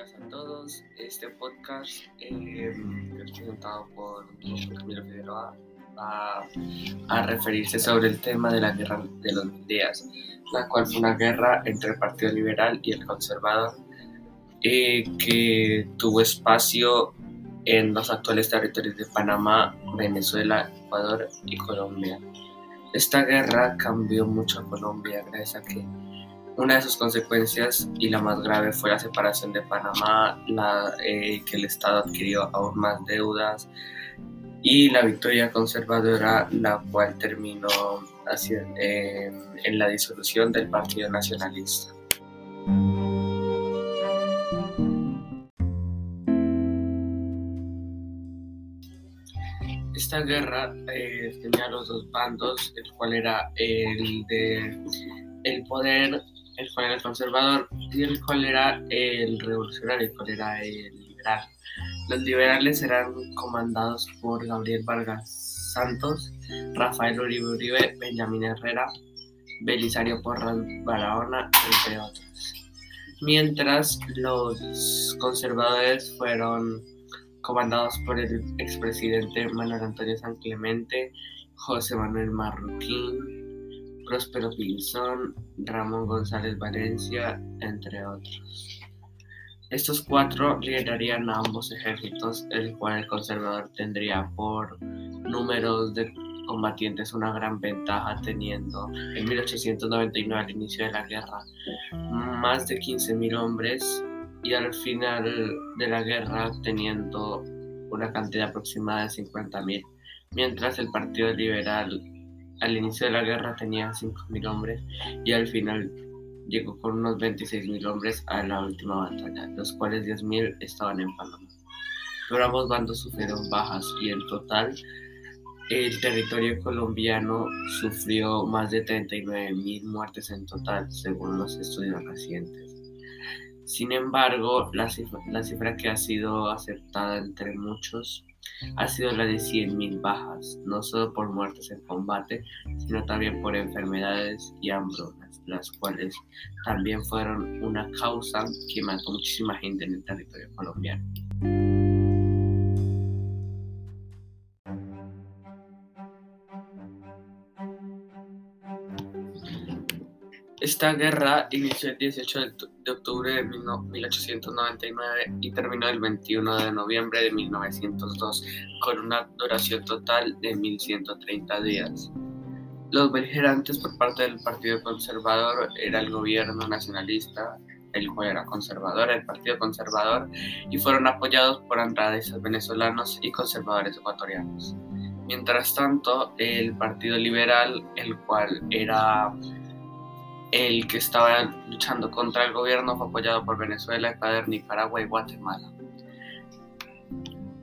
días a todos. Este podcast eh, es presentado por Camilo Figueroa va a referirse sobre el tema de la guerra de los días, la cual fue una guerra entre el Partido Liberal y el Conservador eh, que tuvo espacio en los actuales territorios de Panamá, Venezuela, Ecuador y Colombia. Esta guerra cambió mucho a Colombia gracias a que una de sus consecuencias y la más grave fue la separación de Panamá, la, eh, que el Estado adquirió aún más deudas y la victoria conservadora, la cual terminó en la disolución del Partido Nacionalista. Esta guerra eh, tenía los dos bandos, el cual era el de el poder el cual era el conservador y el cual era el revolucionario, el cual era el liberal. Los liberales eran comandados por Gabriel Vargas Santos, Rafael Uribe Uribe, Benjamín Herrera, Belisario Porras Barahona, entre otros. Mientras los conservadores fueron comandados por el expresidente Manuel Antonio San Clemente, José Manuel Marroquín, Próspero Pinzón, Ramón González Valencia, entre otros. Estos cuatro liderarían a ambos ejércitos, el cual el conservador tendría por números de combatientes una gran ventaja, teniendo en 1899 al inicio de la guerra más de 15.000 hombres y al final de la guerra teniendo una cantidad aproximada de 50.000, mientras el Partido Liberal al inicio de la guerra tenía 5.000 hombres y al final llegó con unos 26.000 hombres a la última batalla, los cuales 10.000 estaban en Panamá. Pero ambos bandos sufrieron bajas y en total el territorio colombiano sufrió más de 39.000 muertes en total, según los estudios recientes. Sin embargo, la la cifra que ha sido aceptada entre muchos ha sido la de 100.000 bajas, no solo por muertes en combate, sino también por enfermedades y hambrunas, las cuales también fueron una causa que mató muchísima gente en el territorio colombiano. Esta guerra inició el 18 de octubre de 1899 y terminó el 21 de noviembre de 1902 con una duración total de 1130 días. Los beligerantes por parte del Partido Conservador era el gobierno nacionalista, el cual era conservador, el Partido Conservador, y fueron apoyados por andrades venezolanos y conservadores ecuatorianos. Mientras tanto, el Partido Liberal, el cual era el que estaba luchando contra el gobierno fue apoyado por Venezuela, Ecuador, Nicaragua y Guatemala.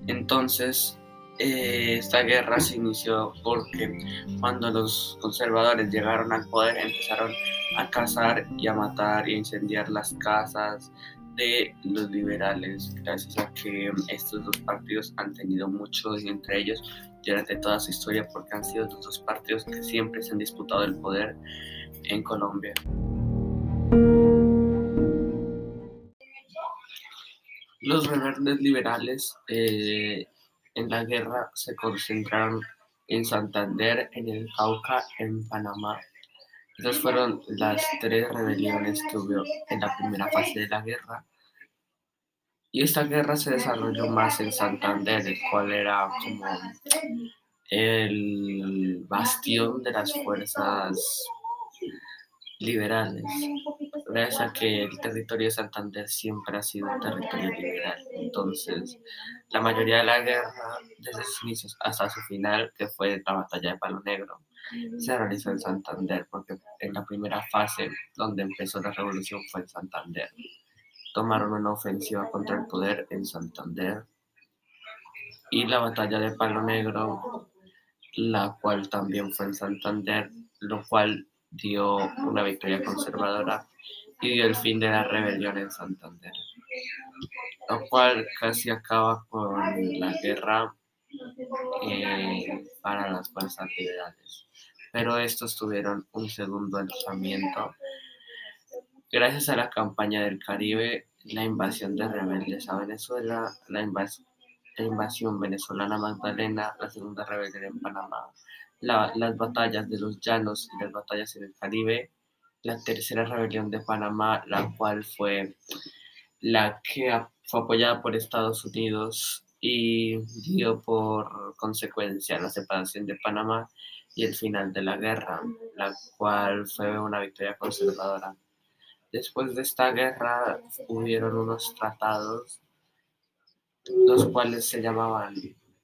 Entonces, eh, esta guerra se inició porque cuando los conservadores llegaron al poder empezaron a cazar y a matar y a incendiar las casas de los liberales, gracias a que estos dos partidos han tenido muchos entre ellos durante toda su historia porque han sido los dos partidos que siempre se han disputado el poder en Colombia. Los rebeldes liberales eh, en la guerra se concentraron en Santander, en el Cauca, en Panamá. Esas fueron las tres rebeliones que hubo en la primera fase de la guerra. Y esta guerra se desarrolló más en Santander, el cual era como el bastión de las fuerzas liberales, gracias a que el territorio de Santander siempre ha sido un territorio liberal. Entonces, la mayoría de la guerra, desde sus inicios hasta su final, que fue la batalla de Palo Negro, se realizó en Santander, porque en la primera fase, donde empezó la revolución, fue en Santander. Tomaron una ofensiva contra el poder en Santander. Y la batalla de Palo Negro, la cual también fue en Santander, lo cual dio una victoria conservadora y dio el fin de la rebelión en Santander, lo cual casi acaba con la guerra eh, para las fuerzas liberales. Pero estos tuvieron un segundo alzamiento. Gracias a la campaña del Caribe, la invasión de rebeldes a Venezuela, la, invasión venezolana Magdalena, la segunda rebelión en Panamá, las batallas de los llanos y las batallas en el Caribe, la tercera rebelión de Panamá, la cual fue la que fue apoyada por Estados Unidos y dio por consecuencia la separación de Panamá y el final de la guerra, la cual fue una victoria conservadora. Después de esta guerra hubieron unos tratados, los cuales se llamaban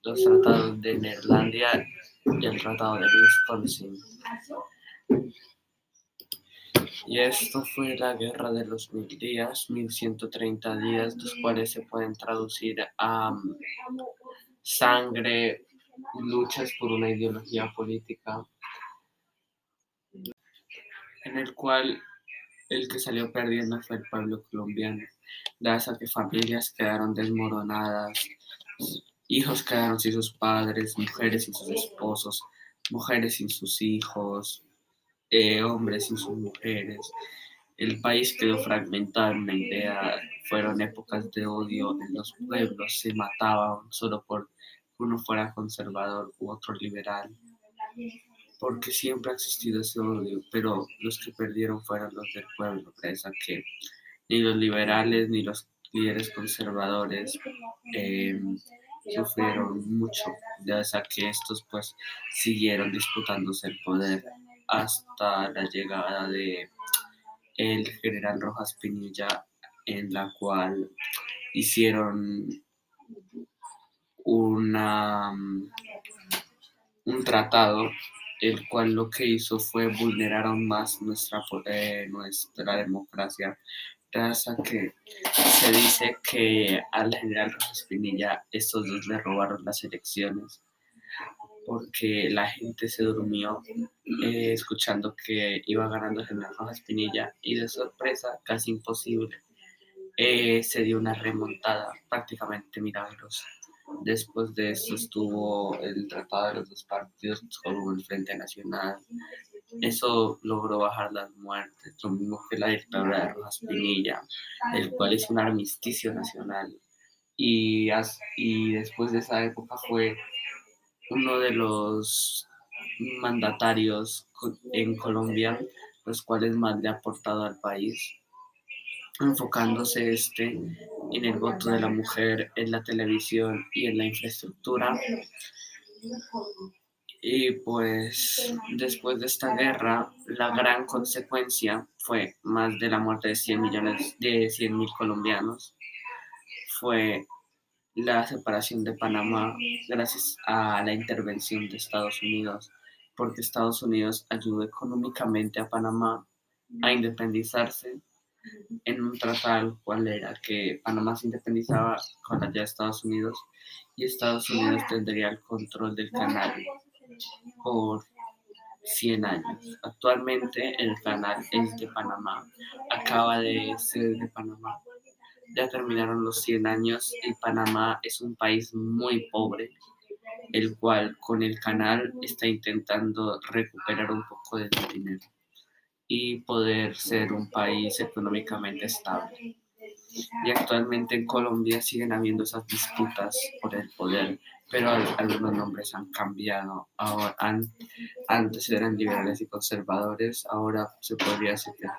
los tratados de Neerlandia y el tratado de Wisconsin. Y esto fue la guerra de los mil días, 1130 días, los cuales se pueden traducir a um, sangre, luchas por una ideología política, en el cual el que salió perdiendo fue el pueblo colombiano, gracias a que familias quedaron desmoronadas, hijos quedaron sin sus padres, mujeres sin sus esposos, mujeres sin sus hijos, eh, hombres y sus mujeres. El país quedó fragmentado en una idea, fueron épocas de odio en los pueblos, se mataban solo por que uno fuera conservador u otro liberal, porque siempre ha existido ese odio, pero los que perdieron fueron los del pueblo, gracias a que ni los liberales ni los líderes conservadores eh, sufrieron mucho, gracias a que estos pues siguieron disputándose el poder hasta la llegada de el general Rojas Pinilla, en la cual hicieron una, un tratado, el cual lo que hizo fue vulnerar aún más nuestra, eh, nuestra democracia, gracias que se dice que al general Rojas Pinilla estos dos le robaron las elecciones porque la gente se durmió eh, escuchando que iba ganando General Rojas Pinilla y de sorpresa, casi imposible, eh, se dio una remontada prácticamente milagrosa. Después de eso estuvo el tratado de los dos partidos con el Frente Nacional. Eso logró bajar las muertes, lo mismo que la dictadura de Rojas Pinilla, el cual es un armisticio nacional. Y, y después de esa época fue uno de los mandatarios en Colombia, los cuales más le ha aportado al país, enfocándose este en el voto de la mujer, en la televisión y en la infraestructura. Y pues después de esta guerra, la gran consecuencia fue más de la muerte de 100 millones, de 100 mil colombianos, fue la separación de Panamá gracias a la intervención de Estados Unidos, porque Estados Unidos ayudó económicamente a Panamá a independizarse en un tratado cual era que Panamá se independizaba con la de Estados Unidos y Estados Unidos tendría el control del canal por 100 años. Actualmente el canal es de Panamá, acaba de ser de Panamá ya terminaron los 100 años y Panamá es un país muy pobre, el cual con el canal está intentando recuperar un poco de dinero y poder ser un país económicamente estable. Y actualmente en Colombia siguen habiendo esas disputas por el poder, pero algunos nombres han cambiado. Ahora, antes eran liberales y conservadores, ahora se podría decir que es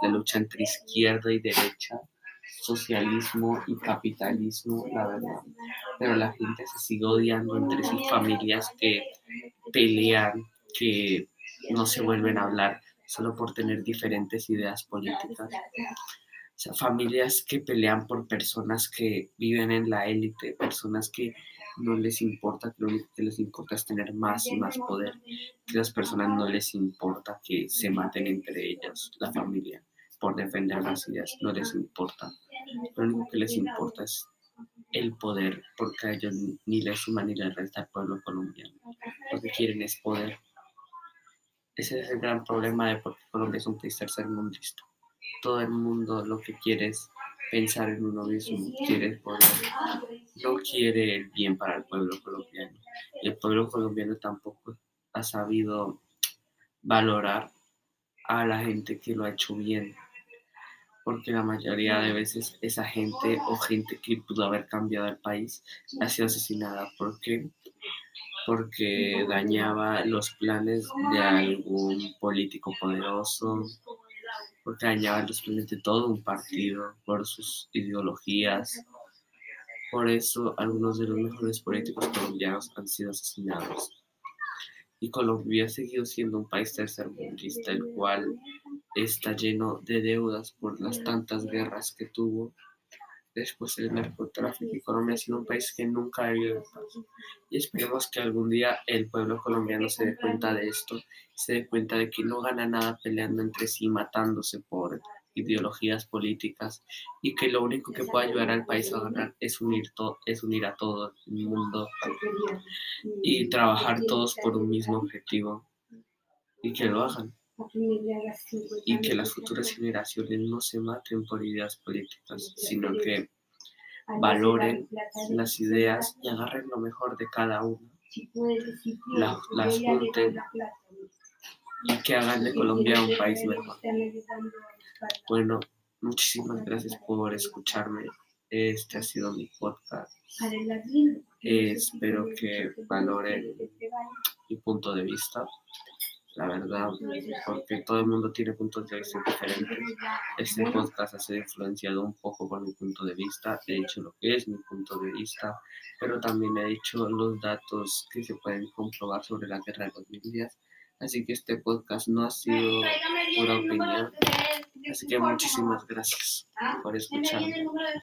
la lucha entre izquierda y derecha socialismo y capitalismo, la verdad. Pero la gente se sigue odiando entre sus familias que pelean, que no se vuelven a hablar solo por tener diferentes ideas políticas. O sea, familias que pelean por personas que viven en la élite, personas que no les importa, que lo único que les importa es tener más y más poder, que a las personas no les importa que se maten entre ellas, la familia por defender las ideas, no les importa. Lo único que les importa es el poder, porque a ellos ni les suma ni les resta al pueblo colombiano. Lo que quieren es poder. Ese es el gran problema de por qué Colombia es un país tercermundista. Todo el mundo lo que quiere es pensar en uno mismo, quiere poder, no quiere el bien para el pueblo colombiano. El pueblo colombiano tampoco ha sabido valorar a la gente que lo ha hecho bien porque la mayoría de veces esa gente o gente que pudo haber cambiado el país ha sido asesinada. ¿Por qué? Porque dañaba los planes de algún político poderoso, porque dañaba los planes de todo un partido por sus ideologías. Por eso algunos de los mejores políticos colombianos han sido asesinados. Y Colombia ha seguido siendo un país tercermundista, el cual está lleno de deudas por las tantas guerras que tuvo. Después el narcotráfico y Colombia ha sido un país que nunca ha vivido en paz. Y esperemos que algún día el pueblo colombiano se dé cuenta de esto, se dé cuenta de que no gana nada peleando entre sí, matándose por ideologías políticas y que lo único que puede ayudar al país a ganar es unir, es unir a todo el mundo y trabajar todos por un mismo objetivo y que lo hagan y que las futuras generaciones no se maten por ideas políticas, sino que valoren las ideas y agarren lo mejor de cada uno, las junten y que hagan de Colombia un país mejor. Bueno, muchísimas gracias por escucharme. Este ha sido mi podcast. espero que valoren mi punto de vista la verdad, porque todo el mundo tiene puntos de vista diferentes. Este podcast ha sido influenciado un poco por mi punto de vista, he dicho lo que es mi punto de vista, pero también he dicho los datos que se pueden comprobar sobre la guerra de los mil días. Así que este podcast no ha sido una opinión. Así que muchísimas gracias por escucharme.